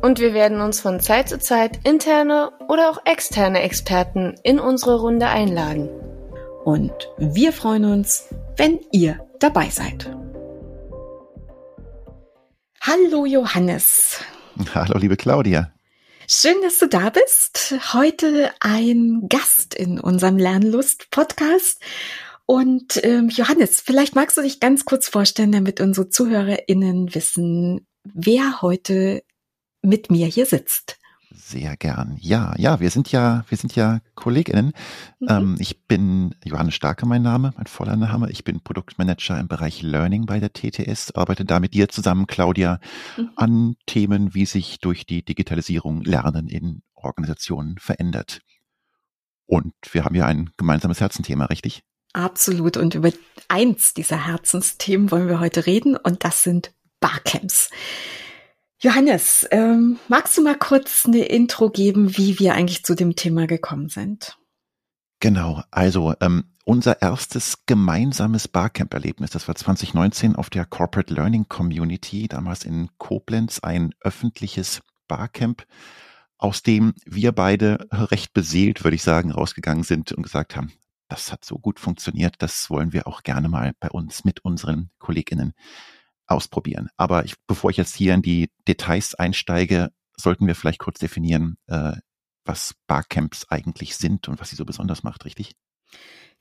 Und wir werden uns von Zeit zu Zeit interne oder auch externe Experten in unsere Runde einladen. Und wir freuen uns, wenn ihr dabei seid. Hallo Johannes. Hallo liebe Claudia. Schön, dass du da bist. Heute ein Gast in unserem Lernlust-Podcast. Und ähm, Johannes, vielleicht magst du dich ganz kurz vorstellen, damit unsere ZuhörerInnen wissen, wer heute mit mir hier sitzt. Sehr gern. Ja, ja, wir sind ja, wir sind ja KollegInnen. Mhm. Ähm, ich bin Johannes Starke, mein Name, mein voller Name. Ich bin Produktmanager im Bereich Learning bei der TTS, arbeite da mit dir zusammen, Claudia, mhm. an Themen, wie sich durch die Digitalisierung Lernen in Organisationen verändert. Und wir haben ja ein gemeinsames Herzenthema, richtig? Absolut. Und über eins dieser Herzensthemen wollen wir heute reden, und das sind Barcamps. Johannes, ähm, magst du mal kurz eine Intro geben, wie wir eigentlich zu dem Thema gekommen sind? Genau, also ähm, unser erstes gemeinsames Barcamp-Erlebnis, das war 2019 auf der Corporate Learning Community, damals in Koblenz, ein öffentliches Barcamp, aus dem wir beide recht beseelt, würde ich sagen, rausgegangen sind und gesagt haben, das hat so gut funktioniert, das wollen wir auch gerne mal bei uns mit unseren KollegInnen ausprobieren. Aber ich, bevor ich jetzt hier in die Details einsteige, sollten wir vielleicht kurz definieren, äh, was Barcamps eigentlich sind und was sie so besonders macht, richtig?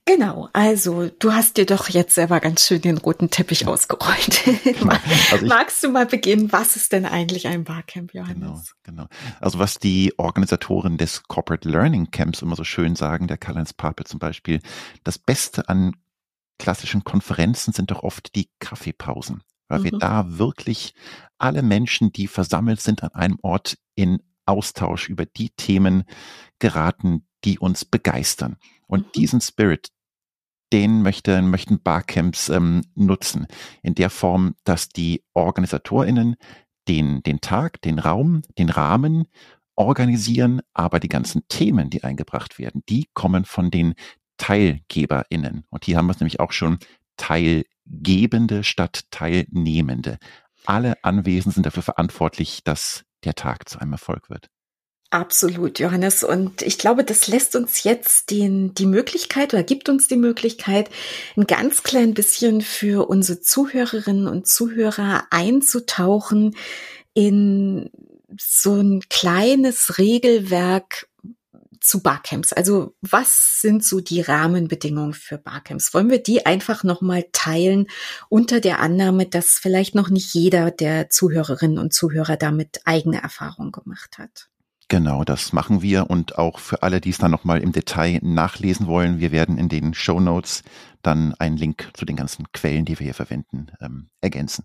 Genau, also du hast dir doch jetzt selber ganz schön den roten Teppich ja. ausgerollt. Genau. Also Magst du mal beginnen, was ist denn eigentlich ein Barcamp, Johannes? Genau, genau. Also was die Organisatoren des Corporate Learning Camps immer so schön sagen, der Karl-Heinz Pape zum Beispiel, das Beste an klassischen Konferenzen sind doch oft die Kaffeepausen weil mhm. wir da wirklich alle Menschen, die versammelt sind an einem Ort in Austausch über die Themen geraten, die uns begeistern. Und mhm. diesen Spirit, den möchte, möchten Barcamps ähm, nutzen. In der Form, dass die OrganisatorInnen den, den Tag, den Raum, den Rahmen organisieren, aber die ganzen Themen, die eingebracht werden, die kommen von den TeilgeberInnen. Und hier haben wir es nämlich auch schon Teilgebende statt Teilnehmende. Alle Anwesenden sind dafür verantwortlich, dass der Tag zu einem Erfolg wird. Absolut, Johannes. Und ich glaube, das lässt uns jetzt den, die Möglichkeit oder gibt uns die Möglichkeit, ein ganz klein bisschen für unsere Zuhörerinnen und Zuhörer einzutauchen in so ein kleines Regelwerk, zu Barcamps. Also was sind so die Rahmenbedingungen für Barcamps? Wollen wir die einfach nochmal teilen unter der Annahme, dass vielleicht noch nicht jeder der Zuhörerinnen und Zuhörer damit eigene Erfahrungen gemacht hat? Genau, das machen wir und auch für alle, die es dann nochmal im Detail nachlesen wollen, wir werden in den Show Notes dann einen Link zu den ganzen Quellen, die wir hier verwenden, ähm, ergänzen.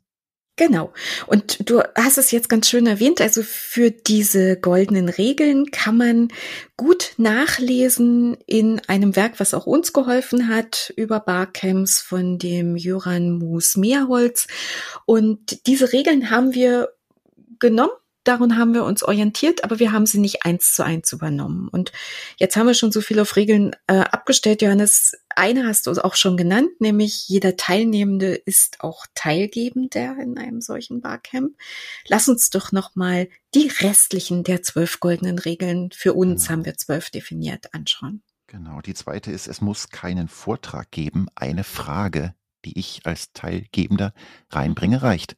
Genau. Und du hast es jetzt ganz schön erwähnt. Also für diese goldenen Regeln kann man gut nachlesen in einem Werk, was auch uns geholfen hat, über Barcamps von dem Jöran Moos Meerholz. Und diese Regeln haben wir genommen daran haben wir uns orientiert, aber wir haben sie nicht eins zu eins übernommen. Und jetzt haben wir schon so viel auf Regeln äh, abgestellt, Johannes. Eine hast du auch schon genannt, nämlich jeder Teilnehmende ist auch Teilgebender in einem solchen Barcamp. Lass uns doch noch mal die restlichen der zwölf goldenen Regeln für uns genau. haben wir zwölf definiert anschauen. Genau. Die zweite ist, es muss keinen Vortrag geben. Eine Frage, die ich als Teilgebender reinbringe, reicht.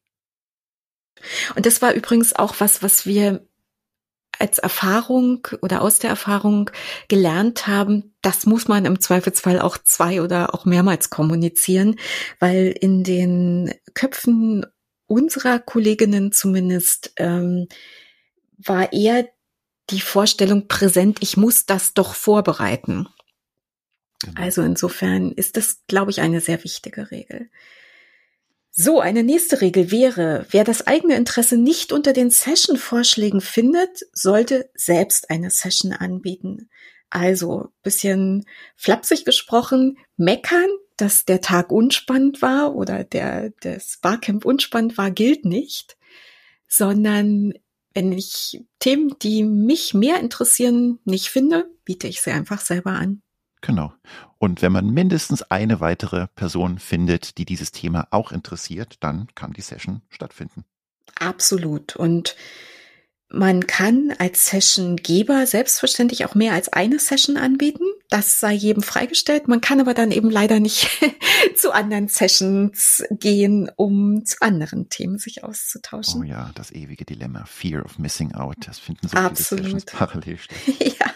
Und das war übrigens auch was, was wir als Erfahrung oder aus der Erfahrung gelernt haben, das muss man im Zweifelsfall auch zwei oder auch mehrmals kommunizieren, weil in den Köpfen unserer Kolleginnen zumindest ähm, war eher die Vorstellung präsent, ich muss das doch vorbereiten. Genau. Also insofern ist das, glaube ich, eine sehr wichtige Regel. So, eine nächste Regel wäre, wer das eigene Interesse nicht unter den Session-Vorschlägen findet, sollte selbst eine Session anbieten. Also, bisschen flapsig gesprochen, meckern, dass der Tag unspannend war oder der, das Barcamp unspannend war, gilt nicht, sondern wenn ich Themen, die mich mehr interessieren, nicht finde, biete ich sie einfach selber an. Genau. Und wenn man mindestens eine weitere Person findet, die dieses Thema auch interessiert, dann kann die Session stattfinden. Absolut. Und man kann als Sessiongeber selbstverständlich auch mehr als eine Session anbieten. Das sei jedem freigestellt. Man kann aber dann eben leider nicht zu anderen Sessions gehen, um zu anderen Themen sich auszutauschen. Oh ja, das ewige Dilemma. Fear of missing out. Das finden so Absolut. viele Sessions parallel statt. ja.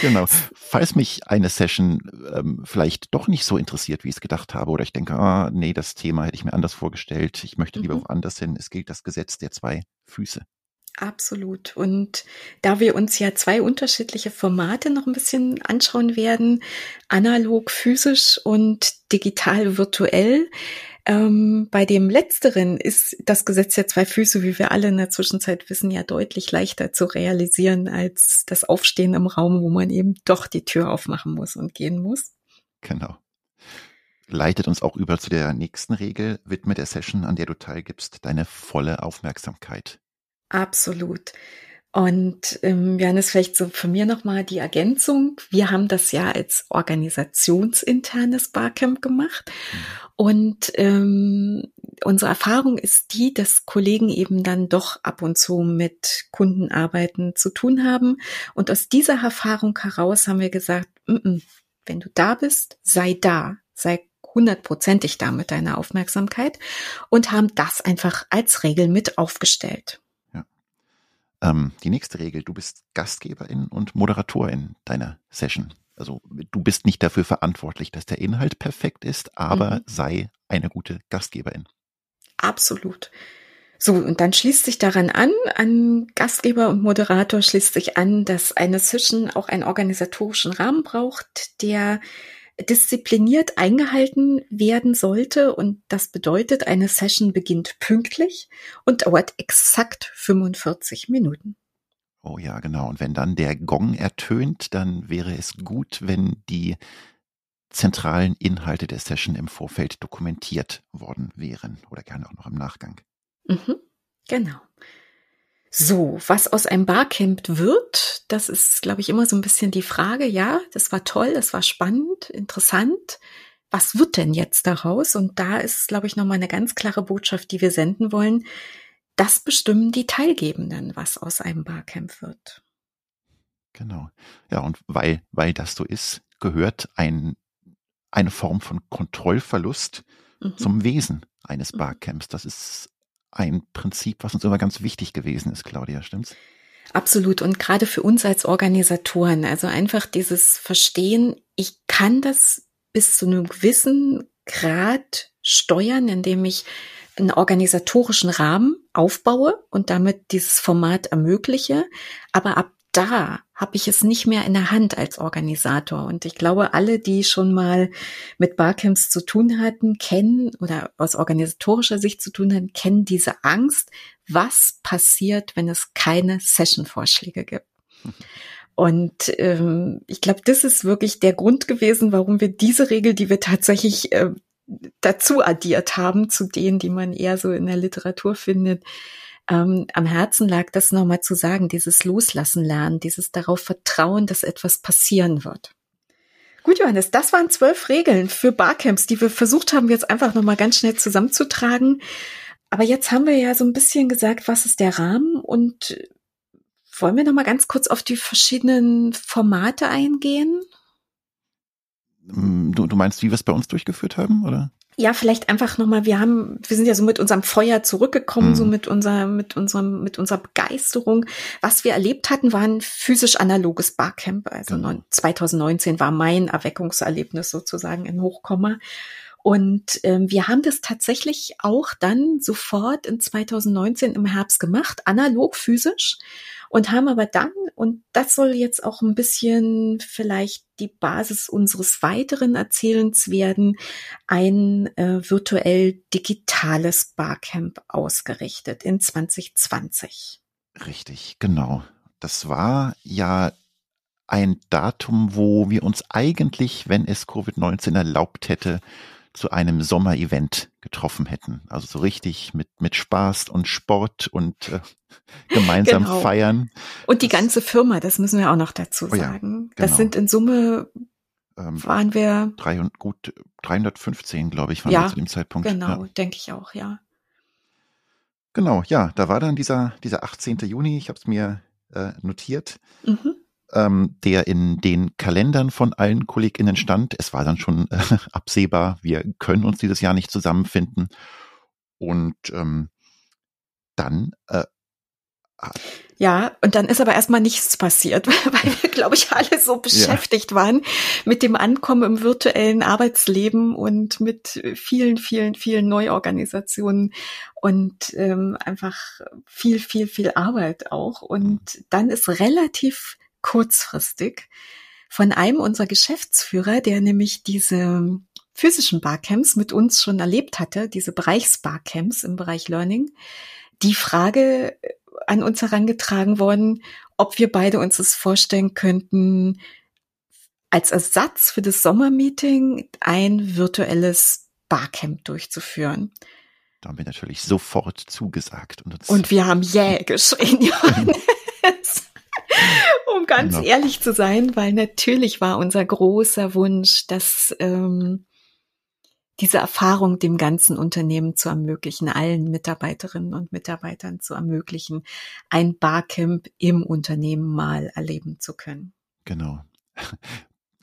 Genau. Falls mich eine Session ähm, vielleicht doch nicht so interessiert, wie ich es gedacht habe, oder ich denke, ah, nee, das Thema hätte ich mir anders vorgestellt, ich möchte lieber Mhm. woanders hin, es gilt das Gesetz der zwei Füße. Absolut. Und da wir uns ja zwei unterschiedliche Formate noch ein bisschen anschauen werden, analog, physisch und digital, virtuell, ähm, bei dem letzteren ist das Gesetz der zwei Füße, wie wir alle in der Zwischenzeit wissen, ja deutlich leichter zu realisieren als das Aufstehen im Raum, wo man eben doch die Tür aufmachen muss und gehen muss. Genau. Leitet uns auch über zu der nächsten Regel, widme der Session, an der du teilgibst, deine volle Aufmerksamkeit. Absolut. Und ähm, Johannes, vielleicht so von mir nochmal die Ergänzung. Wir haben das ja als organisationsinternes Barcamp gemacht. Und ähm, unsere Erfahrung ist die, dass Kollegen eben dann doch ab und zu mit Kundenarbeiten zu tun haben. Und aus dieser Erfahrung heraus haben wir gesagt, mm -mm, wenn du da bist, sei da, sei hundertprozentig da mit deiner Aufmerksamkeit und haben das einfach als Regel mit aufgestellt. Ähm, die nächste Regel, du bist Gastgeberin und Moderatorin deiner Session. Also du bist nicht dafür verantwortlich, dass der Inhalt perfekt ist, aber Mhm. sei eine gute Gastgeberin. Absolut. So, und dann schließt sich daran an, an Gastgeber und Moderator schließt sich an, dass eine Session auch einen organisatorischen Rahmen braucht, der diszipliniert eingehalten werden sollte. Und das bedeutet, eine Session beginnt pünktlich und dauert exakt 45 Minuten. Oh ja, genau. Und wenn dann der Gong ertönt, dann wäre es gut, wenn die zentralen Inhalte der Session im Vorfeld dokumentiert worden wären oder gerne auch noch im Nachgang. Mhm, genau. So, was aus einem Barcamp wird, das ist, glaube ich, immer so ein bisschen die Frage. Ja, das war toll, das war spannend, interessant. Was wird denn jetzt daraus? Und da ist, glaube ich, nochmal eine ganz klare Botschaft, die wir senden wollen. Das bestimmen die Teilgebenden, was aus einem Barcamp wird. Genau. Ja, und weil, weil das so ist, gehört ein, eine Form von Kontrollverlust Mhm. zum Wesen eines Mhm. Barcamps. Das ist ein Prinzip, was uns immer ganz wichtig gewesen ist, Claudia, stimmt's? Absolut. Und gerade für uns als Organisatoren, also einfach dieses Verstehen, ich kann das bis zu einem gewissen Grad steuern, indem ich einen organisatorischen Rahmen aufbaue und damit dieses Format ermögliche. Aber ab da habe ich es nicht mehr in der Hand als Organisator. Und ich glaube, alle, die schon mal mit Barcamps zu tun hatten, kennen oder aus organisatorischer Sicht zu tun hatten, kennen diese Angst, was passiert, wenn es keine Session-Vorschläge gibt. Und ähm, ich glaube, das ist wirklich der Grund gewesen, warum wir diese Regel, die wir tatsächlich äh, dazu addiert haben, zu denen, die man eher so in der Literatur findet, ähm, am Herzen lag, das nochmal zu sagen, dieses Loslassen lernen, dieses darauf vertrauen, dass etwas passieren wird. Gut, Johannes, das waren zwölf Regeln für Barcamps, die wir versucht haben, jetzt einfach nochmal ganz schnell zusammenzutragen. Aber jetzt haben wir ja so ein bisschen gesagt, was ist der Rahmen und wollen wir nochmal ganz kurz auf die verschiedenen Formate eingehen? Mm, Du, du meinst, wie wir es bei uns durchgeführt haben, oder? Ja, vielleicht einfach nochmal, wir haben, wir sind ja so mit unserem Feuer zurückgekommen, Mhm. so mit unserer, mit unserem, mit unserer Begeisterung. Was wir erlebt hatten, war ein physisch analoges Barcamp. Also Genau. neun- 2019 war mein Erweckungserlebnis sozusagen in Hochkomma. Und ähm, wir haben das tatsächlich auch dann sofort in 2019 im Herbst gemacht, analog physisch und haben aber dann, und das soll jetzt auch ein bisschen vielleicht die Basis unseres weiteren Erzählens werden, ein äh, virtuell digitales Barcamp ausgerichtet in 2020. Richtig, genau. Das war ja ein Datum, wo wir uns eigentlich, wenn es Covid-19 erlaubt hätte, zu einem Sommerevent getroffen hätten. Also so richtig mit, mit Spaß und Sport und äh, gemeinsam genau. feiern. Und die ganze Firma, das müssen wir auch noch dazu sagen. Oh ja, genau. Das sind in Summe ähm, waren wir 300, gut 315, glaube ich, waren ja, wir zu dem Zeitpunkt. Genau, ja. denke ich auch, ja. Genau, ja, da war dann dieser, dieser 18. Juni, ich habe es mir äh, notiert. Mhm ähm, der in den Kalendern von allen KollegInnen stand. Es war dann schon äh, absehbar, wir können uns dieses Jahr nicht zusammenfinden. Und ähm, dann äh, ja, und dann ist aber erstmal nichts passiert, weil wir, glaube ich, alle so beschäftigt ja. waren mit dem Ankommen im virtuellen Arbeitsleben und mit vielen, vielen, vielen Neuorganisationen und ähm, einfach viel, viel, viel Arbeit auch. Und dann ist relativ kurzfristig von einem unserer Geschäftsführer, der nämlich diese physischen Barcamps mit uns schon erlebt hatte, diese Bereichsbarcamps im Bereich Learning, die Frage an uns herangetragen worden, ob wir beide uns das vorstellen könnten, als Ersatz für das Sommermeeting ein virtuelles Barcamp durchzuführen. Da haben wir natürlich sofort zugesagt. Und, und wir haben jäh yeah geschrien, Johannes um ganz genau. ehrlich zu sein, weil natürlich war unser großer Wunsch, dass ähm, diese Erfahrung dem ganzen Unternehmen zu ermöglichen, allen Mitarbeiterinnen und Mitarbeitern zu ermöglichen, ein Barcamp im Unternehmen mal erleben zu können. Genau.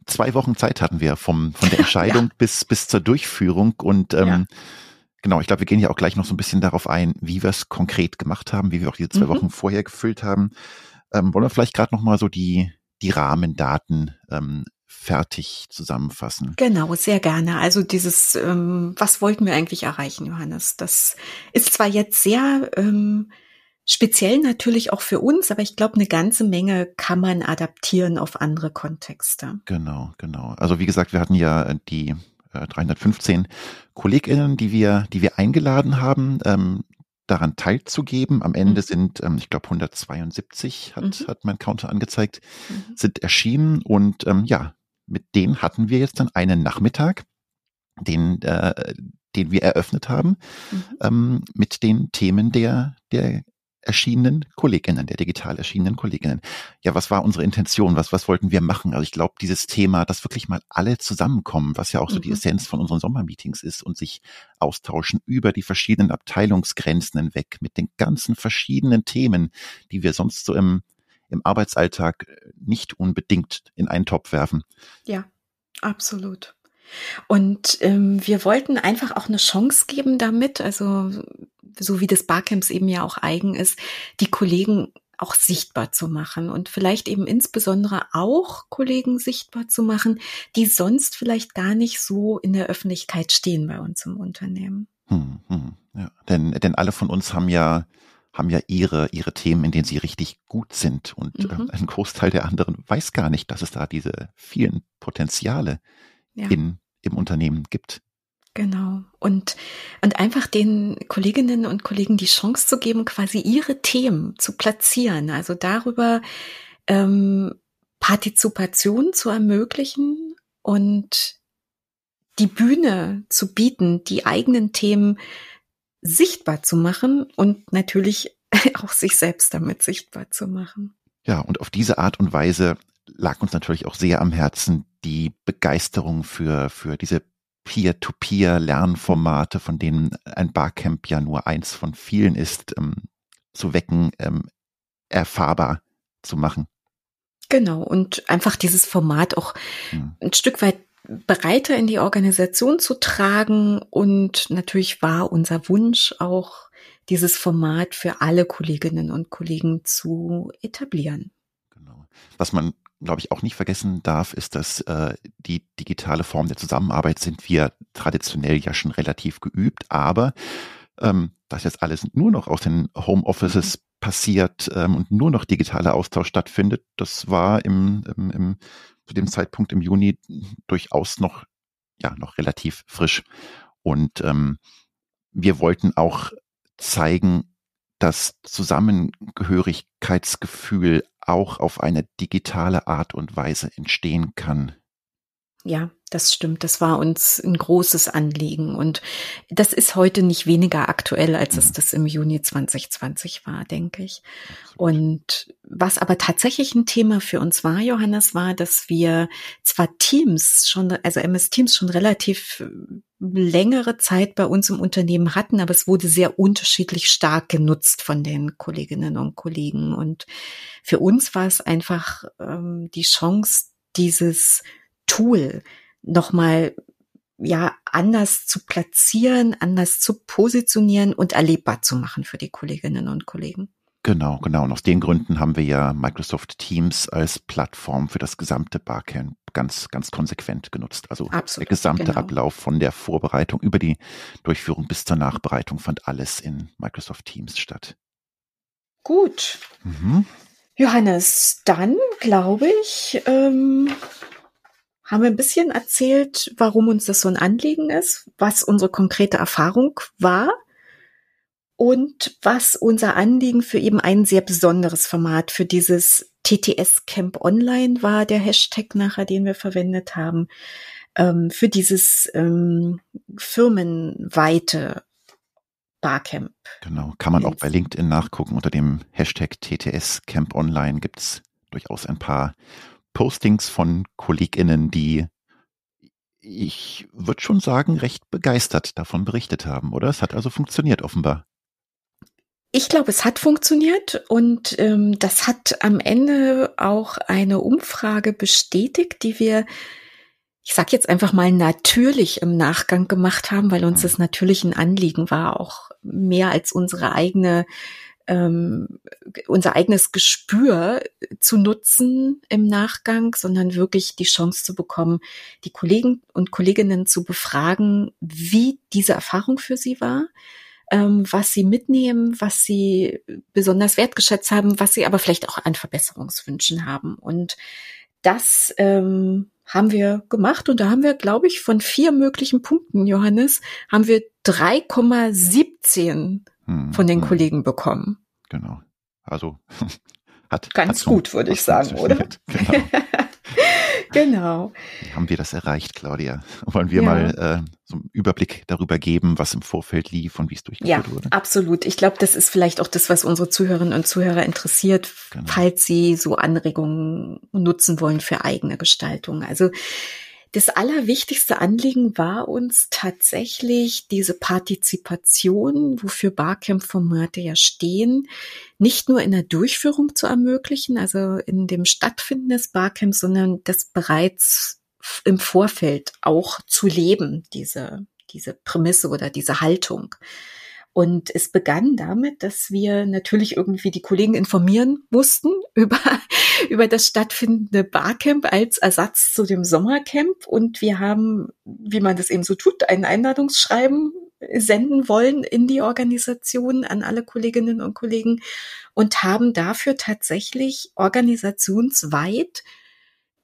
Zwei Wochen Zeit hatten wir vom, von der Entscheidung ja. bis, bis zur Durchführung und ähm, ja. Genau, ich glaube, wir gehen ja auch gleich noch so ein bisschen darauf ein, wie wir es konkret gemacht haben, wie wir auch diese zwei mhm. Wochen vorher gefüllt haben. Ähm, wollen wir vielleicht gerade noch mal so die, die Rahmendaten ähm, fertig zusammenfassen? Genau, sehr gerne. Also dieses, ähm, was wollten wir eigentlich erreichen, Johannes? Das ist zwar jetzt sehr ähm, speziell natürlich auch für uns, aber ich glaube, eine ganze Menge kann man adaptieren auf andere Kontexte. Genau, genau. Also wie gesagt, wir hatten ja die 315 äh, KollegInnen, die wir, die wir eingeladen haben. Ähm, daran teilzugeben. Am Ende mhm. sind, ähm, ich glaube, 172 hat, mhm. hat mein Counter angezeigt, mhm. sind erschienen und ähm, ja, mit denen hatten wir jetzt dann einen Nachmittag, den, äh, den wir eröffnet haben, mhm. ähm, mit den Themen der, der erschienenen Kolleginnen, der digital erschienenen Kolleginnen. Ja, was war unsere Intention? Was, was wollten wir machen? Also ich glaube, dieses Thema, dass wirklich mal alle zusammenkommen, was ja auch so mhm. die Essenz von unseren Sommermeetings ist und sich austauschen über die verschiedenen Abteilungsgrenzen hinweg mit den ganzen verschiedenen Themen, die wir sonst so im, im Arbeitsalltag nicht unbedingt in einen Topf werfen. Ja, absolut. Und ähm, wir wollten einfach auch eine Chance geben damit, also so wie das Barcamps eben ja auch eigen ist, die Kollegen auch sichtbar zu machen und vielleicht eben insbesondere auch Kollegen sichtbar zu machen, die sonst vielleicht gar nicht so in der Öffentlichkeit stehen bei uns im Unternehmen. Hm, hm, ja, denn, denn alle von uns haben ja haben ja ihre, ihre Themen, in denen sie richtig gut sind. Und mhm. äh, ein Großteil der anderen weiß gar nicht, dass es da diese vielen Potenziale ja. in, im Unternehmen gibt. Genau. Und, und einfach den Kolleginnen und Kollegen die Chance zu geben, quasi ihre Themen zu platzieren. Also darüber ähm, Partizipation zu ermöglichen und die Bühne zu bieten, die eigenen Themen sichtbar zu machen und natürlich auch sich selbst damit sichtbar zu machen. Ja, und auf diese Art und Weise lag uns natürlich auch sehr am Herzen die Begeisterung für, für diese Peer-to-Peer-Lernformate, von denen ein Barcamp ja nur eins von vielen ist, ähm, zu wecken, ähm, erfahrbar zu machen. Genau, und einfach dieses Format auch hm. ein Stück weit breiter in die Organisation zu tragen. Und natürlich war unser Wunsch auch, dieses Format für alle Kolleginnen und Kollegen zu etablieren. Genau. Was man glaube ich, auch nicht vergessen darf, ist, dass äh, die digitale Form der Zusammenarbeit sind wir traditionell ja schon relativ geübt, aber ähm, dass jetzt alles nur noch aus den Homeoffices mhm. passiert ähm, und nur noch digitaler Austausch stattfindet, das war im, im, im zu dem Zeitpunkt im Juni durchaus noch ja noch relativ frisch und ähm, wir wollten auch zeigen, dass Zusammengehörigkeitsgefühl auch auf eine digitale Art und Weise entstehen kann. Ja, das stimmt. Das war uns ein großes Anliegen. Und das ist heute nicht weniger aktuell, als es mhm. das im Juni 2020 war, denke ich. Und was aber tatsächlich ein Thema für uns war, Johannes, war, dass wir zwar Teams schon, also MS Teams schon relativ längere Zeit bei uns im Unternehmen hatten, aber es wurde sehr unterschiedlich stark genutzt von den Kolleginnen und Kollegen. Und für uns war es einfach ähm, die Chance, dieses Tool nochmal ja anders zu platzieren, anders zu positionieren und erlebbar zu machen für die Kolleginnen und Kollegen. Genau, genau. Und aus den Gründen haben wir ja Microsoft Teams als Plattform für das gesamte Barcamp ganz, ganz konsequent genutzt. Also Absolut, der gesamte genau. Ablauf von der Vorbereitung über die Durchführung bis zur Nachbereitung fand alles in Microsoft Teams statt. Gut. Mhm. Johannes, dann glaube ich, ähm, haben wir ein bisschen erzählt, warum uns das so ein Anliegen ist, was unsere konkrete Erfahrung war und was unser Anliegen für eben ein sehr besonderes Format für dieses TTS Camp Online war, der Hashtag nachher, den wir verwendet haben, ähm, für dieses ähm, firmenweite Barcamp. Genau, kann man auch bei LinkedIn nachgucken. Unter dem Hashtag TTS Camp Online gibt's durchaus ein paar Postings von KollegInnen, die ich würde schon sagen, recht begeistert davon berichtet haben, oder? Es hat also funktioniert offenbar. Ich glaube, es hat funktioniert und ähm, das hat am Ende auch eine Umfrage bestätigt, die wir, ich sag jetzt einfach mal natürlich im Nachgang gemacht haben, weil uns das natürlich ein Anliegen war, auch mehr als unsere eigene ähm, unser eigenes Gespür zu nutzen im Nachgang, sondern wirklich die Chance zu bekommen, die Kollegen und Kolleginnen zu befragen, wie diese Erfahrung für sie war, ähm, was sie mitnehmen, was sie besonders wertgeschätzt haben, was sie aber vielleicht auch an Verbesserungswünschen haben. Und das ähm, haben wir gemacht und da haben wir, glaube ich, von vier möglichen Punkten, Johannes, haben wir 3,17 hm, von den hm. Kollegen bekommen. Genau. Also hat ganz hat gut, würde ich sagen, oder? Genau. genau. Wie haben wir das erreicht, Claudia? Wollen wir ja. mal äh, so einen Überblick darüber geben, was im Vorfeld lief und wie es durchgeführt ja, wurde? Ja, absolut. Ich glaube, das ist vielleicht auch das, was unsere Zuhörerinnen und Zuhörer interessiert, genau. falls sie so Anregungen nutzen wollen für eigene Gestaltung. Also das allerwichtigste Anliegen war uns tatsächlich diese Partizipation, wofür Barcamp-Formate ja stehen, nicht nur in der Durchführung zu ermöglichen, also in dem Stattfinden des Barcamps, sondern das bereits im Vorfeld auch zu leben, diese, diese Prämisse oder diese Haltung. Und es begann damit, dass wir natürlich irgendwie die Kollegen informieren mussten über, über das stattfindende Barcamp als Ersatz zu dem Sommercamp. Und wir haben, wie man das eben so tut, ein Einladungsschreiben senden wollen in die Organisation an alle Kolleginnen und Kollegen und haben dafür tatsächlich organisationsweit,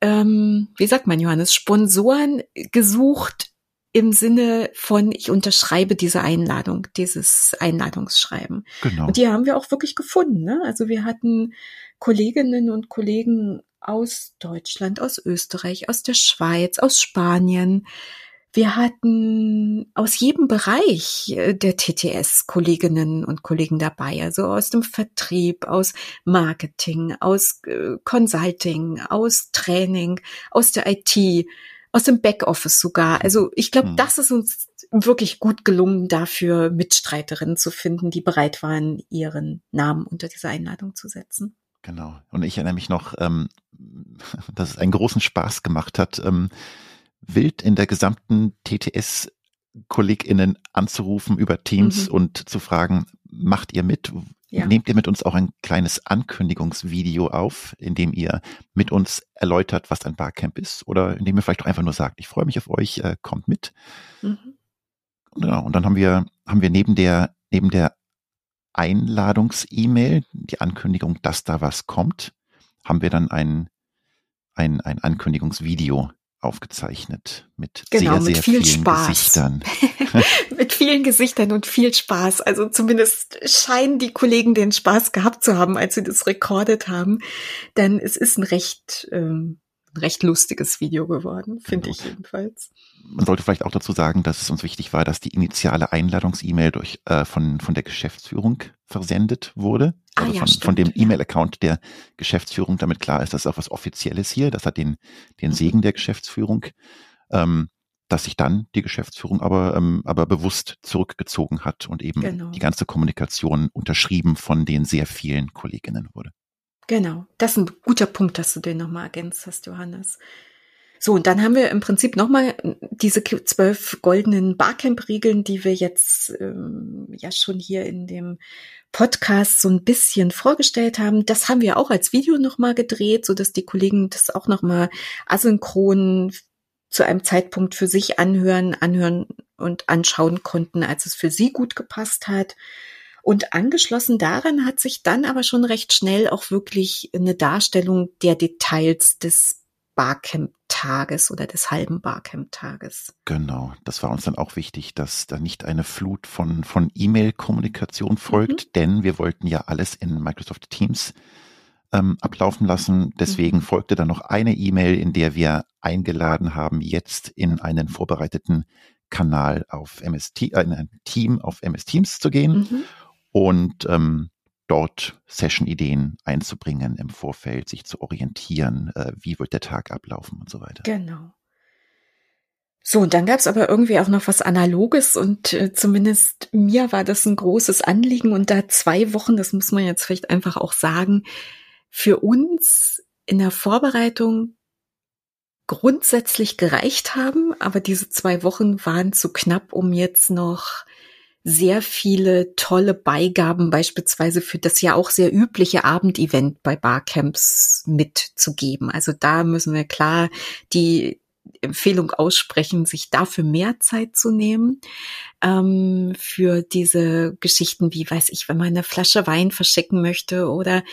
ähm, wie sagt man, Johannes, Sponsoren gesucht, im Sinne von, ich unterschreibe diese Einladung, dieses Einladungsschreiben. Genau. Und die haben wir auch wirklich gefunden. Ne? Also wir hatten Kolleginnen und Kollegen aus Deutschland, aus Österreich, aus der Schweiz, aus Spanien. Wir hatten aus jedem Bereich äh, der TTS Kolleginnen und Kollegen dabei, also aus dem Vertrieb, aus Marketing, aus äh, Consulting, aus Training, aus der IT aus dem Backoffice sogar. Also ich glaube, hm. das ist uns wirklich gut gelungen, dafür Mitstreiterinnen zu finden, die bereit waren, ihren Namen unter diese Einladung zu setzen. Genau. Und ich erinnere mich noch, ähm, dass es einen großen Spaß gemacht hat, ähm, wild in der gesamten TTS KollegInnen anzurufen über Teams mhm. und zu fragen, macht ihr mit? Ja. nehmt ihr mit uns auch ein kleines Ankündigungsvideo auf, in dem ihr mit uns erläutert, was ein Barcamp ist oder in dem ihr vielleicht auch einfach nur sagt, ich freue mich auf euch, äh, kommt mit. Mhm. Genau, und dann haben wir, haben wir neben der, neben der Einladungs-E-Mail, die Ankündigung, dass da was kommt, haben wir dann ein, ein, ein Ankündigungsvideo aufgezeichnet mit genau, sehr, mit sehr viel vielen Spaß. Gesichtern. mit vielen Gesichtern und viel Spaß. Also zumindest scheinen die Kollegen den Spaß gehabt zu haben, als sie das rekordet haben. Denn es ist ein recht, ähm, ein recht lustiges Video geworden, finde genau. ich jedenfalls. Man sollte vielleicht auch dazu sagen, dass es uns wichtig war, dass die initiale Einladungs-E-Mail durch äh, von, von der Geschäftsführung versendet wurde. Ah, also ja, von, von dem E-Mail-Account der Geschäftsführung, damit klar ist, das ist auch was Offizielles hier. Das hat den, den mhm. Segen der Geschäftsführung. Ähm, dass sich dann die Geschäftsführung aber, ähm, aber bewusst zurückgezogen hat und eben genau. die ganze Kommunikation unterschrieben von den sehr vielen Kolleginnen wurde. Genau, das ist ein guter Punkt, dass du den nochmal ergänzt hast, Johannes. So, und dann haben wir im Prinzip nochmal diese zwölf goldenen Barcamp-Regeln, die wir jetzt ähm, ja schon hier in dem Podcast so ein bisschen vorgestellt haben. Das haben wir auch als Video nochmal gedreht, so dass die Kollegen das auch nochmal asynchron zu einem Zeitpunkt für sich anhören, anhören und anschauen konnten, als es für sie gut gepasst hat. Und angeschlossen daran hat sich dann aber schon recht schnell auch wirklich eine Darstellung der Details des Barcamp-Tages oder des halben Barcamp-Tages. Genau, das war uns dann auch wichtig, dass da nicht eine Flut von, von E-Mail-Kommunikation folgt, mhm. denn wir wollten ja alles in Microsoft Teams ähm, ablaufen lassen. Deswegen mhm. folgte dann noch eine E-Mail, in der wir eingeladen haben, jetzt in einen vorbereiteten Kanal auf MS, äh, in ein Team auf MS Teams zu gehen mhm. Und ähm, dort Session-Ideen einzubringen im Vorfeld, sich zu orientieren, äh, wie wird der Tag ablaufen und so weiter. Genau. So, und dann gab es aber irgendwie auch noch was Analoges und äh, zumindest mir war das ein großes Anliegen und da zwei Wochen, das muss man jetzt vielleicht einfach auch sagen, für uns in der Vorbereitung grundsätzlich gereicht haben, aber diese zwei Wochen waren zu knapp, um jetzt noch sehr viele tolle Beigaben beispielsweise für das ja auch sehr übliche Abendevent bei Barcamps mitzugeben. Also da müssen wir klar die Empfehlung aussprechen, sich dafür mehr Zeit zu nehmen ähm, für diese Geschichten, wie weiß ich, wenn man eine Flasche Wein verschicken möchte oder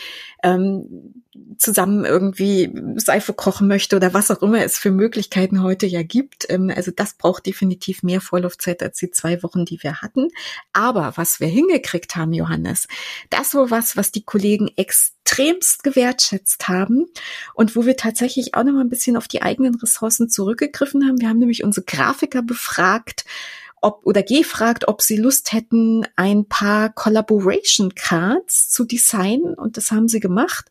ähm, zusammen irgendwie Seife kochen möchte oder was auch immer es für Möglichkeiten heute ja gibt. Ähm, also das braucht definitiv mehr Vorlaufzeit als die zwei Wochen, die wir hatten. Aber was wir hingekriegt haben, Johannes, das war was, was die Kollegen extremst gewertschätzt haben und wo wir tatsächlich auch noch mal ein bisschen auf die eigenen Ressourcen zurückgegriffen haben. Wir haben nämlich unsere Grafiker befragt, ob oder gefragt, ob sie Lust hätten, ein paar Collaboration Cards zu designen und das haben sie gemacht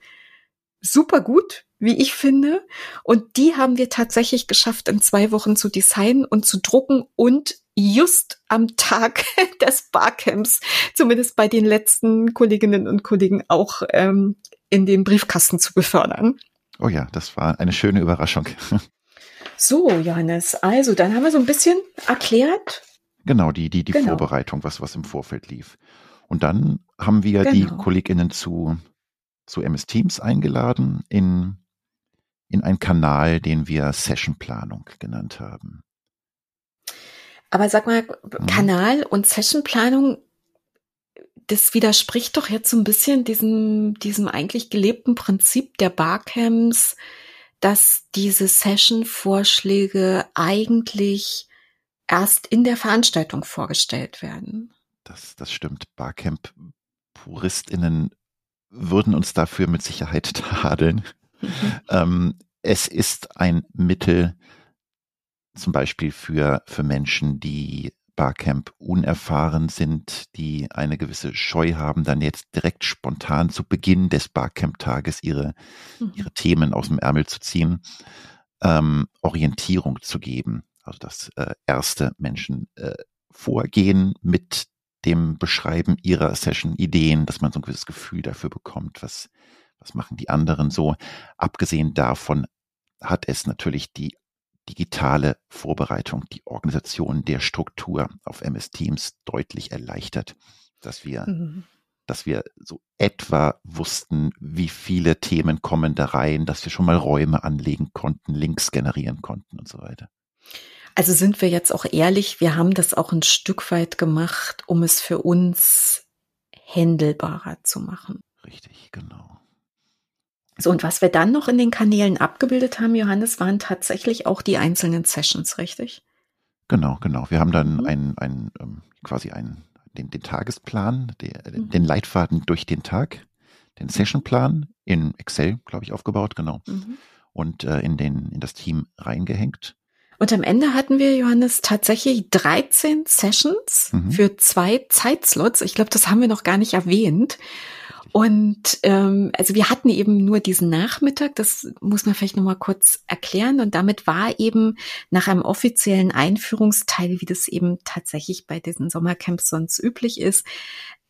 super gut, wie ich finde. Und die haben wir tatsächlich geschafft, in zwei Wochen zu designen und zu drucken und just am Tag des Barcamps, zumindest bei den letzten Kolleginnen und Kollegen auch ähm, in den Briefkasten zu befördern. Oh ja, das war eine schöne Überraschung. So, Johannes, also dann haben wir so ein bisschen erklärt. Genau, die, die, die genau. Vorbereitung, was, was im Vorfeld lief. Und dann haben wir genau. die Kolleginnen zu zu MS Teams eingeladen in, in einen Kanal, den wir Sessionplanung genannt haben. Aber sag mal, hm. Kanal und Sessionplanung, das widerspricht doch jetzt so ein bisschen diesem, diesem eigentlich gelebten Prinzip der Barcamps, dass diese Session-Vorschläge eigentlich erst in der Veranstaltung vorgestellt werden. Das, das stimmt. Barcamp-PuristInnen würden uns dafür mit Sicherheit tadeln. Mhm. Ähm, es ist ein Mittel zum Beispiel für, für Menschen, die Barcamp unerfahren sind, die eine gewisse Scheu haben, dann jetzt direkt spontan zu Beginn des Barcamp-Tages ihre, mhm. ihre Themen aus dem Ärmel zu ziehen, ähm, Orientierung zu geben. Also dass äh, erste Menschen äh, vorgehen mit dem Beschreiben ihrer Session-Ideen, dass man so ein gewisses Gefühl dafür bekommt, was, was machen die anderen so. Abgesehen davon hat es natürlich die digitale Vorbereitung, die Organisation der Struktur auf MS Teams deutlich erleichtert, dass wir mhm. dass wir so etwa wussten, wie viele Themen kommen da rein, dass wir schon mal Räume anlegen konnten, Links generieren konnten und so weiter. Also sind wir jetzt auch ehrlich, wir haben das auch ein Stück weit gemacht, um es für uns händelbarer zu machen. Richtig, genau. So, und was wir dann noch in den Kanälen abgebildet haben, Johannes, waren tatsächlich auch die einzelnen Sessions, richtig? Genau, genau. Wir haben dann mhm. ein, ein, ähm, quasi ein, den, den Tagesplan, der, mhm. den Leitfaden durch den Tag, den Sessionplan in Excel, glaube ich, aufgebaut, genau. Mhm. Und äh, in, den, in das Team reingehängt. Und am Ende hatten wir, Johannes, tatsächlich 13 Sessions mhm. für zwei Zeitslots. Ich glaube, das haben wir noch gar nicht erwähnt. Und ähm, also wir hatten eben nur diesen Nachmittag, das muss man vielleicht nochmal kurz erklären. Und damit war eben nach einem offiziellen Einführungsteil, wie das eben tatsächlich bei diesen Sommercamps sonst üblich ist,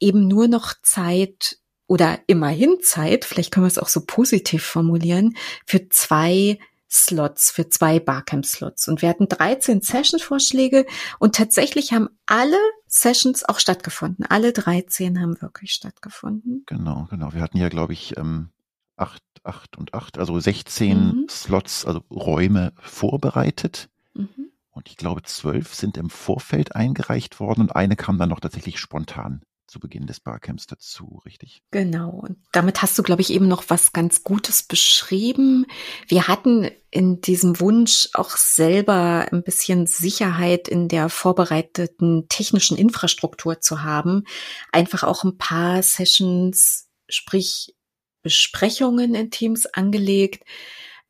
eben nur noch Zeit oder immerhin Zeit, vielleicht können wir es auch so positiv formulieren, für zwei Slots, für zwei Barcamp-Slots. Und wir hatten 13 Session-Vorschläge und tatsächlich haben alle Sessions auch stattgefunden. Alle 13 haben wirklich stattgefunden. Genau, genau. Wir hatten ja, glaube ich, ähm, acht, acht und acht, also 16 mhm. Slots, also Räume vorbereitet. Mhm. Und ich glaube, zwölf sind im Vorfeld eingereicht worden und eine kam dann noch tatsächlich spontan zu Beginn des Barcamps dazu, richtig? Genau. Und damit hast du, glaube ich, eben noch was ganz Gutes beschrieben. Wir hatten in diesem Wunsch auch selber ein bisschen Sicherheit in der vorbereiteten technischen Infrastruktur zu haben. Einfach auch ein paar Sessions, sprich Besprechungen in Teams angelegt,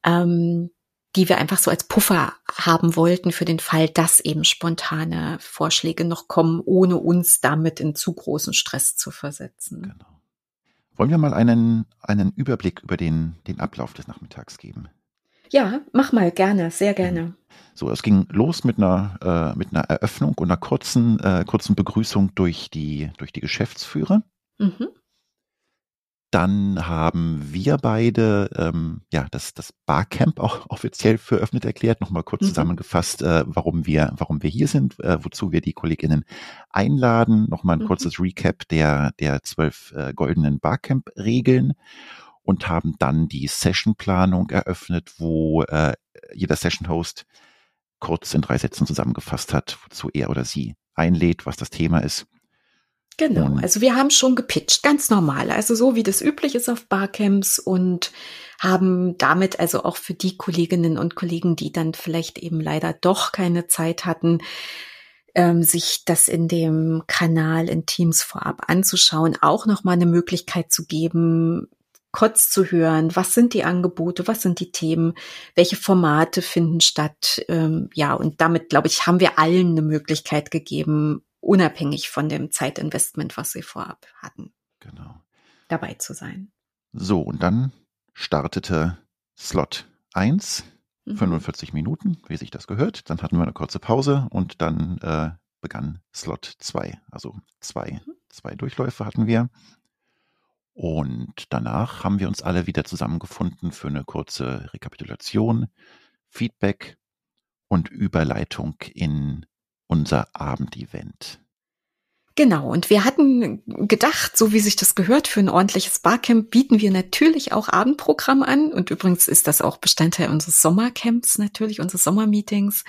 ähm, die wir einfach so als Puffer haben wollten für den Fall, dass eben spontane Vorschläge noch kommen, ohne uns damit in zu großen Stress zu versetzen. Genau. Wollen wir mal einen, einen Überblick über den, den Ablauf des Nachmittags geben? Ja, mach mal gerne, sehr gerne. So, es ging los mit einer, äh, mit einer Eröffnung und einer kurzen, äh, kurzen Begrüßung durch die, durch die Geschäftsführer. Mhm. Dann haben wir beide ähm, ja das, das Barcamp auch offiziell für öffnet erklärt. Nochmal kurz mhm. zusammengefasst, äh, warum wir warum wir hier sind, äh, wozu wir die Kolleginnen einladen. Nochmal ein mhm. kurzes Recap der der zwölf äh, goldenen Barcamp-Regeln und haben dann die Sessionplanung eröffnet, wo äh, jeder Session-Host kurz in drei Sätzen zusammengefasst hat, wozu er oder sie einlädt, was das Thema ist Genau, also wir haben schon gepitcht, ganz normal, also so wie das üblich ist auf Barcamps und haben damit also auch für die Kolleginnen und Kollegen, die dann vielleicht eben leider doch keine Zeit hatten, ähm, sich das in dem Kanal in Teams vorab anzuschauen, auch nochmal eine Möglichkeit zu geben, kurz zu hören, was sind die Angebote, was sind die Themen, welche Formate finden statt. Ähm, ja, und damit, glaube ich, haben wir allen eine Möglichkeit gegeben, unabhängig von dem Zeitinvestment, was sie vorab hatten. Genau. Dabei zu sein. So, und dann startete Slot 1, mhm. 45 Minuten, wie sich das gehört. Dann hatten wir eine kurze Pause und dann äh, begann Slot 2. Also zwei, mhm. zwei Durchläufe hatten wir. Und danach haben wir uns alle wieder zusammengefunden für eine kurze Rekapitulation, Feedback und Überleitung in unser Abendevent. Genau, und wir hatten gedacht, so wie sich das gehört, für ein ordentliches Barcamp bieten wir natürlich auch Abendprogramm an. Und übrigens ist das auch Bestandteil unseres Sommercamps, natürlich unseres Sommermeetings.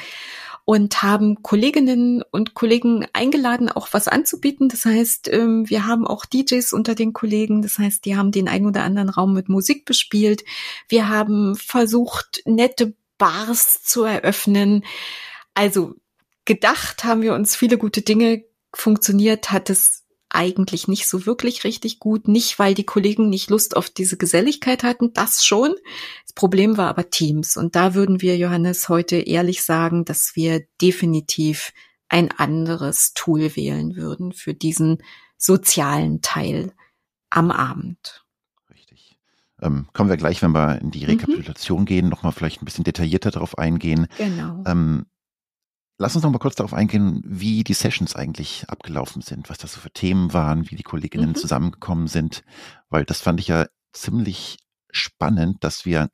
Und haben Kolleginnen und Kollegen eingeladen, auch was anzubieten. Das heißt, ähm, wir haben auch DJs unter den Kollegen. Das heißt, die haben den ein oder anderen Raum mit Musik bespielt. Wir haben versucht, nette Bars zu eröffnen. Also gedacht haben wir uns viele gute Dinge. Funktioniert hat es eigentlich nicht so wirklich richtig gut. Nicht, weil die Kollegen nicht Lust auf diese Geselligkeit hatten, das schon. Das Problem war aber Teams. Und da würden wir, Johannes, heute ehrlich sagen, dass wir definitiv ein anderes Tool wählen würden für diesen sozialen Teil am Abend. Richtig. Ähm, kommen wir gleich, wenn wir in die mhm. Rekapitulation mhm. gehen, nochmal vielleicht ein bisschen detaillierter darauf eingehen. Genau. Ähm, Lass uns noch mal kurz darauf eingehen, wie die Sessions eigentlich abgelaufen sind, was das so für Themen waren, wie die Kolleginnen mhm. zusammengekommen sind, weil das fand ich ja ziemlich spannend, dass wir,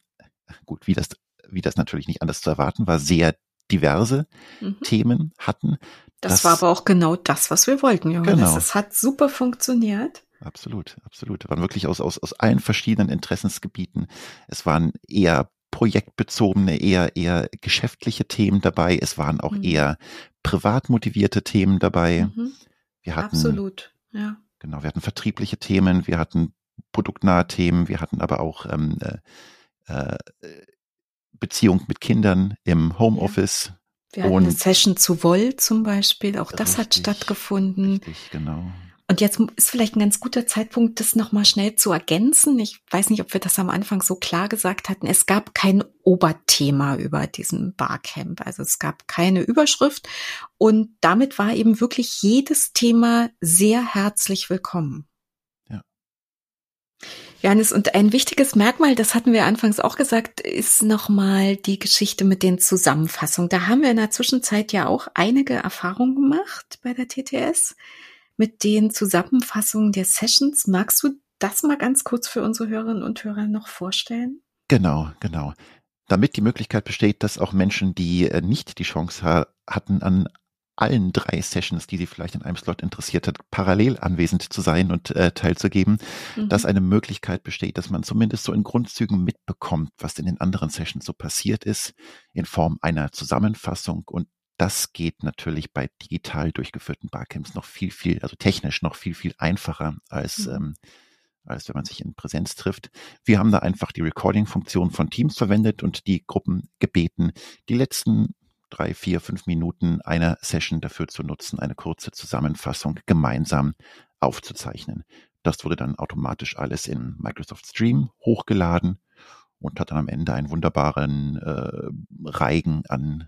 gut, wie das, wie das natürlich nicht anders zu erwarten war, sehr diverse mhm. Themen hatten. Das, das, war aber auch genau das, was wir wollten, Johannes. Genau. Es hat super funktioniert. absolut, absolut. Waren wirklich aus, aus, aus allen verschiedenen Interessensgebieten. Es waren eher projektbezogene, eher, eher geschäftliche Themen dabei. Es waren auch mhm. eher privat motivierte Themen dabei. Mhm. Wir hatten, Absolut, ja. Genau, wir hatten vertriebliche Themen, wir hatten produktnahe Themen, wir hatten aber auch ähm, äh, äh Beziehung mit Kindern im Homeoffice. Ja. Wir hatten eine Session zu Woll zum Beispiel, auch das richtig, hat stattgefunden. Richtig, genau. Und jetzt ist vielleicht ein ganz guter Zeitpunkt, das nochmal schnell zu ergänzen. Ich weiß nicht, ob wir das am Anfang so klar gesagt hatten. Es gab kein Oberthema über diesen Barcamp. Also es gab keine Überschrift. Und damit war eben wirklich jedes Thema sehr herzlich willkommen. Ja. Johannes, und ein wichtiges Merkmal, das hatten wir anfangs auch gesagt, ist nochmal die Geschichte mit den Zusammenfassungen. Da haben wir in der Zwischenzeit ja auch einige Erfahrungen gemacht bei der TTS mit den Zusammenfassungen der Sessions. Magst du das mal ganz kurz für unsere Hörerinnen und Hörer noch vorstellen? Genau, genau. Damit die Möglichkeit besteht, dass auch Menschen, die äh, nicht die Chance ha hatten, an allen drei Sessions, die sie vielleicht in einem Slot interessiert hat, parallel anwesend zu sein und äh, teilzugeben, mhm. dass eine Möglichkeit besteht, dass man zumindest so in Grundzügen mitbekommt, was in den anderen Sessions so passiert ist, in Form einer Zusammenfassung und das geht natürlich bei digital durchgeführten Barcamps noch viel, viel, also technisch noch viel, viel einfacher als, mhm. ähm, als wenn man sich in Präsenz trifft. Wir haben da einfach die Recording-Funktion von Teams verwendet und die Gruppen gebeten, die letzten drei, vier, fünf Minuten einer Session dafür zu nutzen, eine kurze Zusammenfassung gemeinsam aufzuzeichnen. Das wurde dann automatisch alles in Microsoft Stream hochgeladen und hat dann am Ende einen wunderbaren äh, Reigen an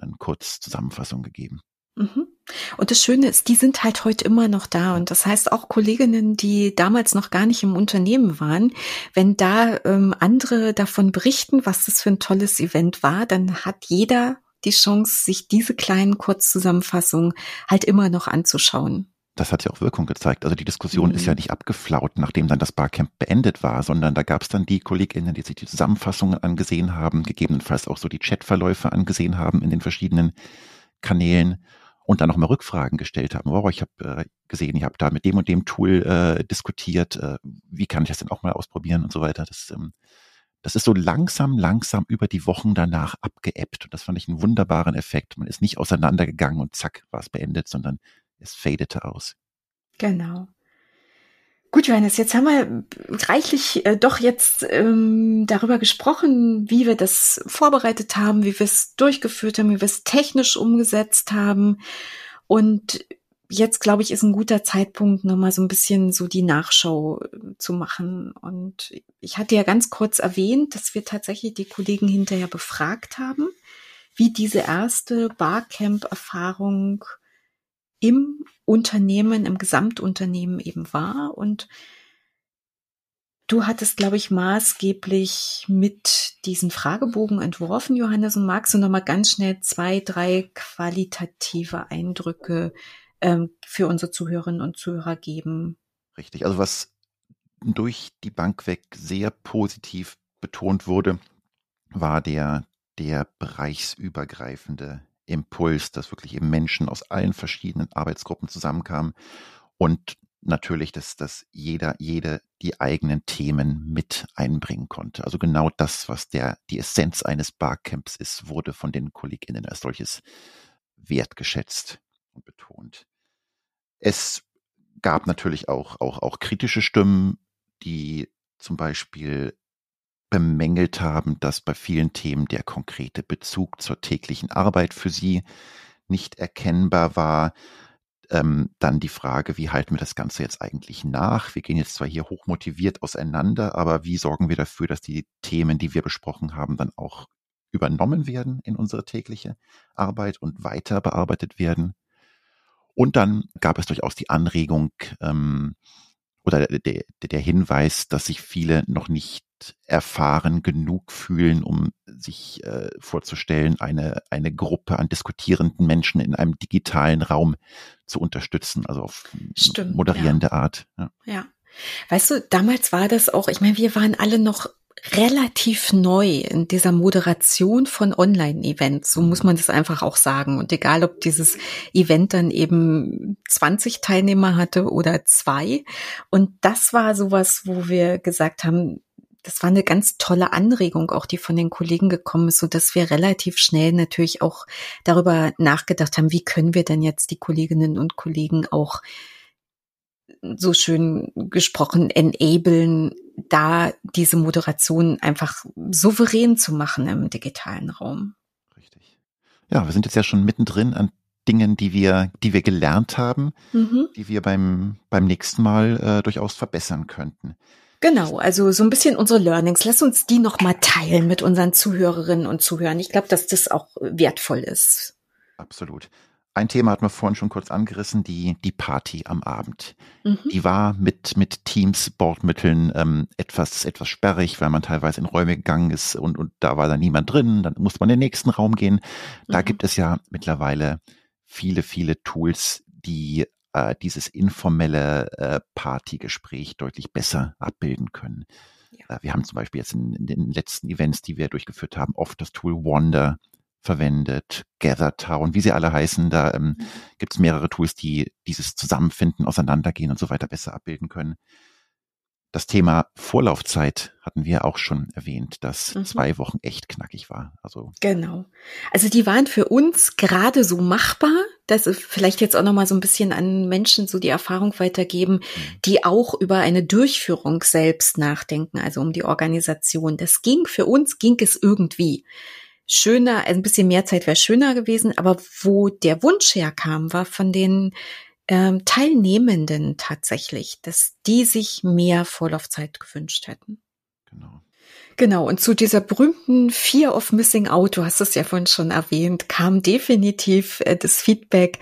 eine Kurzzusammenfassung gegeben. Mhm. Und das Schöne ist, die sind halt heute immer noch da. Und das heißt auch Kolleginnen, die damals noch gar nicht im Unternehmen waren, wenn da ähm, andere davon berichten, was das für ein tolles Event war, dann hat jeder die Chance, sich diese kleinen Kurzzusammenfassungen halt immer noch anzuschauen das hat ja auch Wirkung gezeigt. Also die Diskussion mhm. ist ja mhm. nicht abgeflaut, nachdem dann das Barcamp beendet war, sondern da gab es dann die KollegInnen, die sich die Zusammenfassungen angesehen haben, gegebenenfalls auch so die Chatverläufe angesehen haben in den verschiedenen Kanälen und dann nochmal Rückfragen gestellt haben. Wow, ich habe äh, gesehen, ihr habt da mit dem und dem Tool äh, diskutiert, äh, wie kann ich das denn auch mal ausprobieren und so weiter. Das, ähm, das ist so langsam, langsam über die Wochen danach abgeebbt. Und das fand ich einen wunderbaren Effekt. Man ist nicht auseinandergegangen und zack, war es beendet, sondern es fadete aus. Genau. Gut, Johannes, jetzt haben wir reichlich äh, doch jetzt ähm, darüber gesprochen, wie wir das vorbereitet haben, wie wir es durchgeführt haben, wie wir es technisch umgesetzt haben. Und jetzt, glaube ich, ist ein guter Zeitpunkt, nochmal so ein bisschen so die Nachschau äh, zu machen. Und ich hatte ja ganz kurz erwähnt, dass wir tatsächlich die Kollegen hinterher befragt haben, wie diese erste Barcamp-Erfahrung im Unternehmen, im Gesamtunternehmen eben war. Und du hattest, glaube ich, maßgeblich mit diesen Fragebogen entworfen, Johannes. Und magst du noch mal ganz schnell zwei, drei qualitative Eindrücke ähm, für unsere Zuhörerinnen und Zuhörer geben? Richtig. Also was durch die Bank weg sehr positiv betont wurde, war der, der bereichsübergreifende Impuls, dass wirklich eben Menschen aus allen verschiedenen Arbeitsgruppen zusammenkamen und natürlich, dass, dass jeder, jede die eigenen Themen mit einbringen konnte. Also genau das, was der, die Essenz eines Barcamps ist, wurde von den KollegInnen als solches wertgeschätzt und betont. Es gab natürlich auch, auch, auch kritische Stimmen, die zum Beispiel bemängelt haben, dass bei vielen Themen der konkrete Bezug zur täglichen Arbeit für sie nicht erkennbar war. Ähm, dann die Frage, wie halten wir das Ganze jetzt eigentlich nach? Wir gehen jetzt zwar hier hochmotiviert auseinander, aber wie sorgen wir dafür, dass die Themen, die wir besprochen haben, dann auch übernommen werden in unsere tägliche Arbeit und weiter bearbeitet werden? Und dann gab es durchaus die Anregung ähm, oder der, der Hinweis, dass sich viele noch nicht erfahren genug fühlen, um sich äh, vorzustellen, eine, eine Gruppe an diskutierenden Menschen in einem digitalen Raum zu unterstützen, also auf Stimmt, moderierende ja. Art. Ja. ja. Weißt du, damals war das auch, ich meine, wir waren alle noch relativ neu in dieser Moderation von Online-Events. So muss man das einfach auch sagen. Und egal, ob dieses Event dann eben 20 Teilnehmer hatte oder zwei. Und das war sowas, wo wir gesagt haben, das war eine ganz tolle Anregung, auch die von den Kollegen gekommen ist, so dass wir relativ schnell natürlich auch darüber nachgedacht haben, wie können wir denn jetzt die Kolleginnen und Kollegen auch so schön gesprochen enablen, da diese Moderation einfach souverän zu machen im digitalen Raum. Richtig. Ja, wir sind jetzt ja schon mittendrin an Dingen, die wir, die wir gelernt haben, mhm. die wir beim, beim nächsten Mal äh, durchaus verbessern könnten. Genau, also so ein bisschen unsere Learnings. Lass uns die nochmal teilen mit unseren Zuhörerinnen und Zuhörern. Ich glaube, dass das auch wertvoll ist. Absolut. Ein Thema hatten wir vorhin schon kurz angerissen, die, die Party am Abend. Mhm. Die war mit, mit Teams, Bordmitteln ähm, etwas, etwas sperrig, weil man teilweise in Räume gegangen ist und, und da war dann niemand drin, dann musste man in den nächsten Raum gehen. Da mhm. gibt es ja mittlerweile viele, viele Tools, die äh, dieses informelle äh, Partygespräch deutlich besser abbilden können. Ja. Äh, wir haben zum Beispiel jetzt in, in, den letzten Events, die wir durchgeführt haben, oft das Tool Wonder verwendet, Gather Town, wie sie alle heißen. Da ähm, mhm. gibt es mehrere Tools, die dieses Zusammenfinden, Auseinandergehen und so weiter besser abbilden können. Das Thema Vorlaufzeit hatten wir auch schon erwähnt, dass mhm. zwei Wochen echt knackig war. Also genau. Also die waren für uns gerade so machbar, dass vielleicht jetzt auch noch mal so ein bisschen an Menschen so die Erfahrung weitergeben, mhm. die auch über eine Durchführung selbst nachdenken, also um die Organisation. Das ging für uns ging es irgendwie schöner, ein bisschen mehr Zeit wäre schöner gewesen, aber wo der Wunsch herkam, war von den ähm, Teilnehmenden tatsächlich, dass die sich mehr Vorlaufzeit gewünscht hätten. Genau. Genau, und zu dieser berühmten Fear of Missing Out, du hast es ja vorhin schon erwähnt, kam definitiv äh, das Feedback,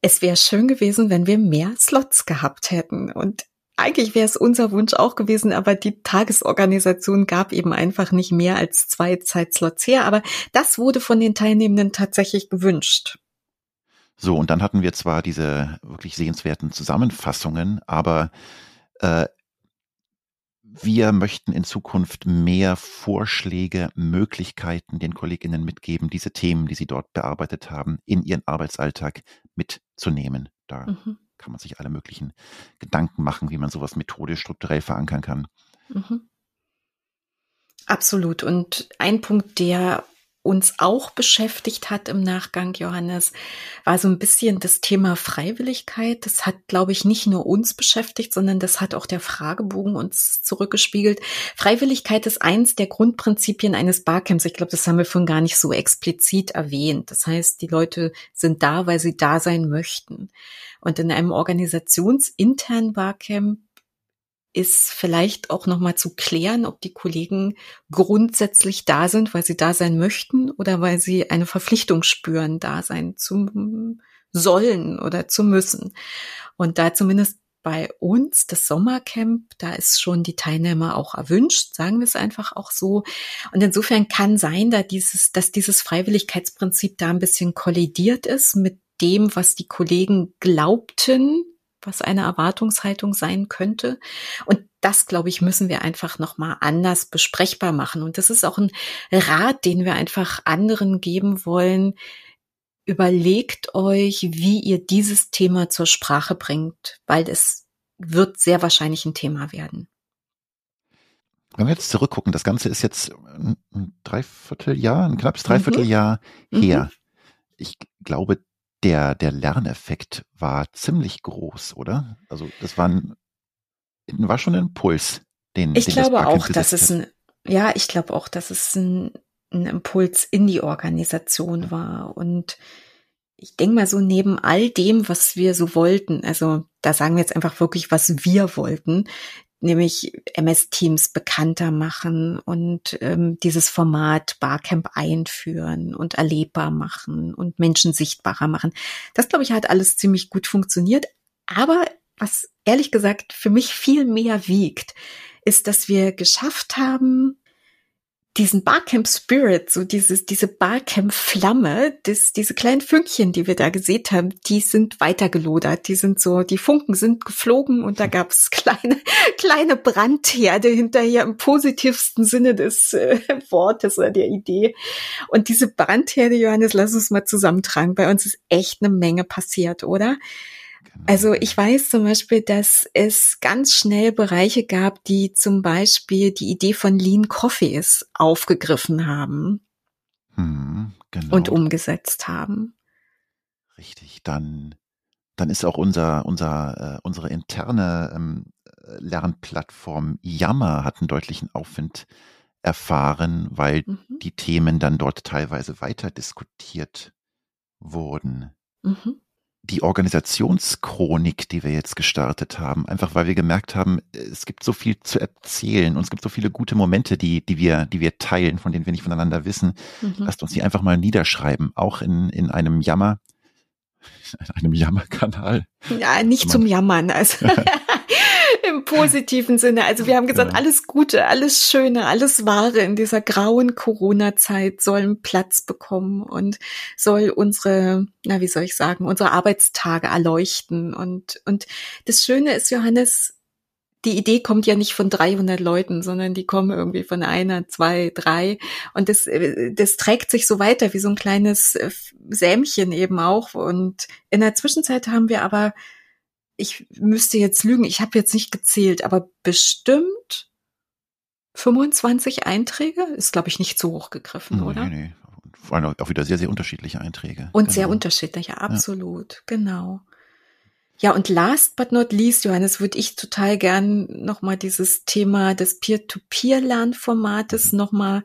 es wäre schön gewesen, wenn wir mehr Slots gehabt hätten. Und eigentlich wäre es unser Wunsch auch gewesen, aber die Tagesorganisation gab eben einfach nicht mehr als zwei Zeitslots her. Aber das wurde von den Teilnehmenden tatsächlich gewünscht. So, und dann hatten wir zwar diese wirklich sehenswerten Zusammenfassungen, aber äh, wir möchten in Zukunft mehr Vorschläge, Möglichkeiten den Kolleginnen mitgeben, diese Themen, die sie dort bearbeitet haben, in ihren Arbeitsalltag mitzunehmen. Da mhm kann man sich alle möglichen Gedanken machen, wie man sowas methodisch strukturell verankern kann. Mhm. Absolut. Und ein Punkt, der uns auch beschäftigt hat im Nachgang, Johannes, war so ein bisschen das Thema Freiwilligkeit. Das hat, glaube ich, nicht nur uns beschäftigt, sondern das hat auch der Fragebogen uns zurückgespiegelt. Freiwilligkeit ist eins der Grundprinzipien eines Barcamps. Ich glaube, das haben wir vorhin gar nicht so explizit erwähnt. Das heißt, die Leute sind da, weil sie da sein möchten. Und in einem organisationsinternen Barcamp ist vielleicht auch nochmal zu klären, ob die Kollegen grundsätzlich da sind, weil sie da sein möchten oder weil sie eine Verpflichtung spüren, da sein zu sollen oder zu müssen. Und da zumindest bei uns das Sommercamp, da ist schon die Teilnehmer auch erwünscht, sagen wir es einfach auch so. Und insofern kann sein, da dieses, dass dieses Freiwilligkeitsprinzip da ein bisschen kollidiert ist mit dem, was die Kollegen glaubten, was eine Erwartungshaltung sein könnte. Und das, glaube ich, müssen wir einfach nochmal anders besprechbar machen. Und das ist auch ein Rat, den wir einfach anderen geben wollen. Überlegt euch, wie ihr dieses Thema zur Sprache bringt, weil es wird sehr wahrscheinlich ein Thema werden. Wenn wir jetzt zurückgucken, das Ganze ist jetzt ein Dreivierteljahr, ein knappes Dreivierteljahr mhm. her. Mhm. Ich glaube, der, der Lerneffekt war ziemlich groß, oder? Also das war, ein, war schon ein Impuls, den ich den glaube das auch, dass es ein, ja, ich glaube auch, dass es ein, ein Impuls in die Organisation war. Und ich denke mal so neben all dem, was wir so wollten, also da sagen wir jetzt einfach wirklich, was wir wollten, nämlich MS-Teams bekannter machen und ähm, dieses Format Barcamp einführen und erlebbar machen und Menschen sichtbarer machen. Das, glaube ich, hat alles ziemlich gut funktioniert. Aber was ehrlich gesagt für mich viel mehr wiegt, ist, dass wir geschafft haben, diesen Barcamp Spirit, so dieses, diese Barcamp Flamme, das, diese kleinen Fünkchen, die wir da gesehen haben, die sind weitergelodert. Die sind so, die Funken sind geflogen und da gab es kleine, kleine Brandherde hinterher im positivsten Sinne des äh, Wortes oder der Idee. Und diese Brandherde, Johannes, lass uns mal zusammentragen. Bei uns ist echt eine Menge passiert, oder? Also ich weiß zum Beispiel, dass es ganz schnell Bereiche gab, die zum Beispiel die Idee von Lean Coffees aufgegriffen haben hm, genau. und umgesetzt haben. Richtig, dann, dann ist auch unser, unser, äh, unsere interne ähm, Lernplattform Yammer hat einen deutlichen Aufwind erfahren, weil mhm. die Themen dann dort teilweise weiter diskutiert wurden. Mhm die Organisationschronik, die wir jetzt gestartet haben, einfach weil wir gemerkt haben, es gibt so viel zu erzählen und es gibt so viele gute Momente, die, die wir, die wir teilen, von denen wir nicht voneinander wissen. Mhm. Lasst uns die einfach mal niederschreiben, auch in, in einem Jammer, in einem Jammerkanal. Ja, nicht zum Jammern, also. Im positiven Sinne. Also wir haben gesagt, ja. alles Gute, alles Schöne, alles Wahre in dieser grauen Corona-Zeit sollen Platz bekommen und soll unsere, na, wie soll ich sagen, unsere Arbeitstage erleuchten. Und, und das Schöne ist, Johannes, die Idee kommt ja nicht von 300 Leuten, sondern die kommen irgendwie von einer, zwei, drei. Und das, das trägt sich so weiter wie so ein kleines äh, Sämchen eben auch. Und in der Zwischenzeit haben wir aber ich müsste jetzt lügen, ich habe jetzt nicht gezählt, aber bestimmt 25 Einträge ist, glaube ich, nicht so hoch gegriffen, nee, oder? Nee, nee. Vor allem auch wieder sehr, sehr unterschiedliche Einträge. Und genau. sehr unterschiedliche, absolut, ja. genau. Ja, und last but not least, Johannes, würde ich total gern nochmal dieses Thema des Peer-to-Peer-Lernformates mhm. nochmal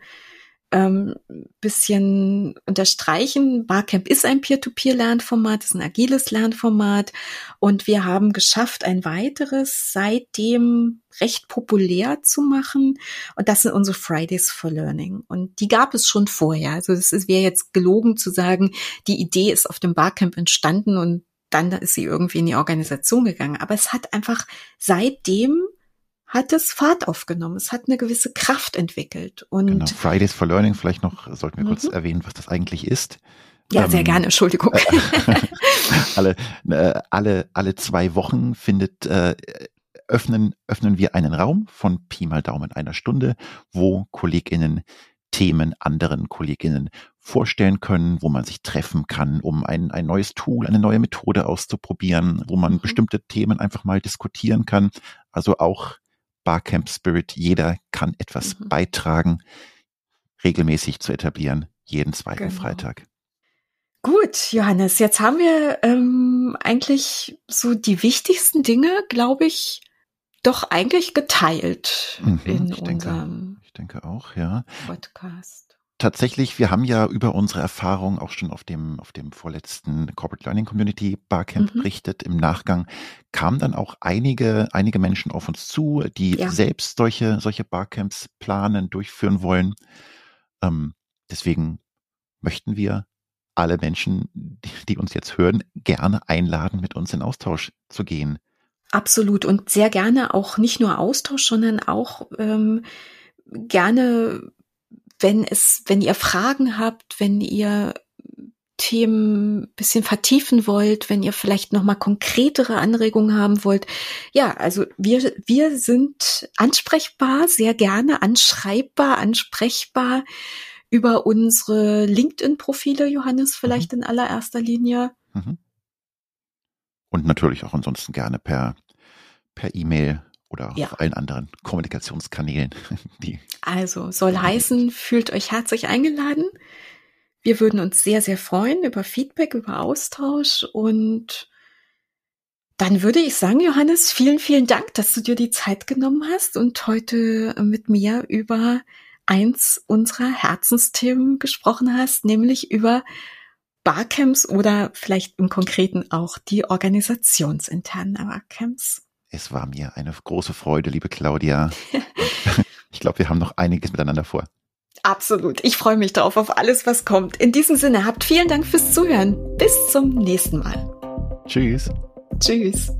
ähm, bisschen unterstreichen. Barcamp ist ein Peer-to-Peer-Lernformat, ist ein agiles Lernformat und wir haben geschafft, ein weiteres seitdem recht populär zu machen und das sind unsere Fridays for Learning und die gab es schon vorher. Also es wäre jetzt gelogen zu sagen, die Idee ist auf dem Barcamp entstanden und dann ist sie irgendwie in die Organisation gegangen. Aber es hat einfach seitdem hat es Fahrt aufgenommen. Es hat eine gewisse Kraft entwickelt. Und genau. Fridays for Learning, vielleicht noch, sollten wir mhm. kurz erwähnen, was das eigentlich ist. Ja, sehr ähm, gerne, Entschuldigung. alle, äh, alle, alle zwei Wochen findet, äh, öffnen, öffnen wir einen Raum von Pi mal Daumen einer Stunde, wo KollegInnen Themen anderen KollegInnen vorstellen können, wo man sich treffen kann, um ein, ein neues Tool, eine neue Methode auszuprobieren, wo man mhm. bestimmte Themen einfach mal diskutieren kann. Also auch Barcamp Spirit. Jeder kann etwas mhm. beitragen, regelmäßig zu etablieren, jeden zweiten genau. Freitag. Gut, Johannes, jetzt haben wir ähm, eigentlich so die wichtigsten Dinge, glaube ich, doch eigentlich geteilt mhm, in ich unserem denke, ich denke auch, ja. Podcast tatsächlich, wir haben ja über unsere Erfahrung auch schon auf dem, auf dem vorletzten Corporate Learning Community Barcamp mhm. berichtet. Im Nachgang kamen dann auch einige, einige Menschen auf uns zu, die ja. selbst solche, solche Barcamps planen, durchführen wollen. Ähm, deswegen möchten wir alle Menschen, die, die uns jetzt hören, gerne einladen, mit uns in Austausch zu gehen. Absolut und sehr gerne auch nicht nur Austausch, sondern auch ähm, gerne wenn es, wenn ihr Fragen habt, wenn ihr Themen bisschen vertiefen wollt, wenn ihr vielleicht noch mal konkretere Anregungen haben wollt. Ja, also wir wir sind ansprechbar, sehr gerne anschreibbar, ansprechbar über unsere LinkedIn Profile Johannes vielleicht mhm. in allererster Linie. Mhm. Und natürlich auch ansonsten gerne per per E-Mail oder ja. auf allen anderen Kommunikationskanälen. Also soll heißen, fühlt euch herzlich eingeladen. Wir würden uns sehr, sehr freuen über Feedback, über Austausch und dann würde ich sagen, Johannes, vielen, vielen Dank, dass du dir die Zeit genommen hast und heute mit mir über eins unserer Herzensthemen gesprochen hast, nämlich über Barcamps oder vielleicht im Konkreten auch die organisationsinternen Barcamps. Es war mir eine große Freude, liebe Claudia. ich glaube, wir haben noch einiges miteinander vor. Absolut. Ich freue mich drauf auf alles, was kommt. In diesem Sinne, habt vielen Dank fürs Zuhören. Bis zum nächsten Mal. Tschüss. Tschüss.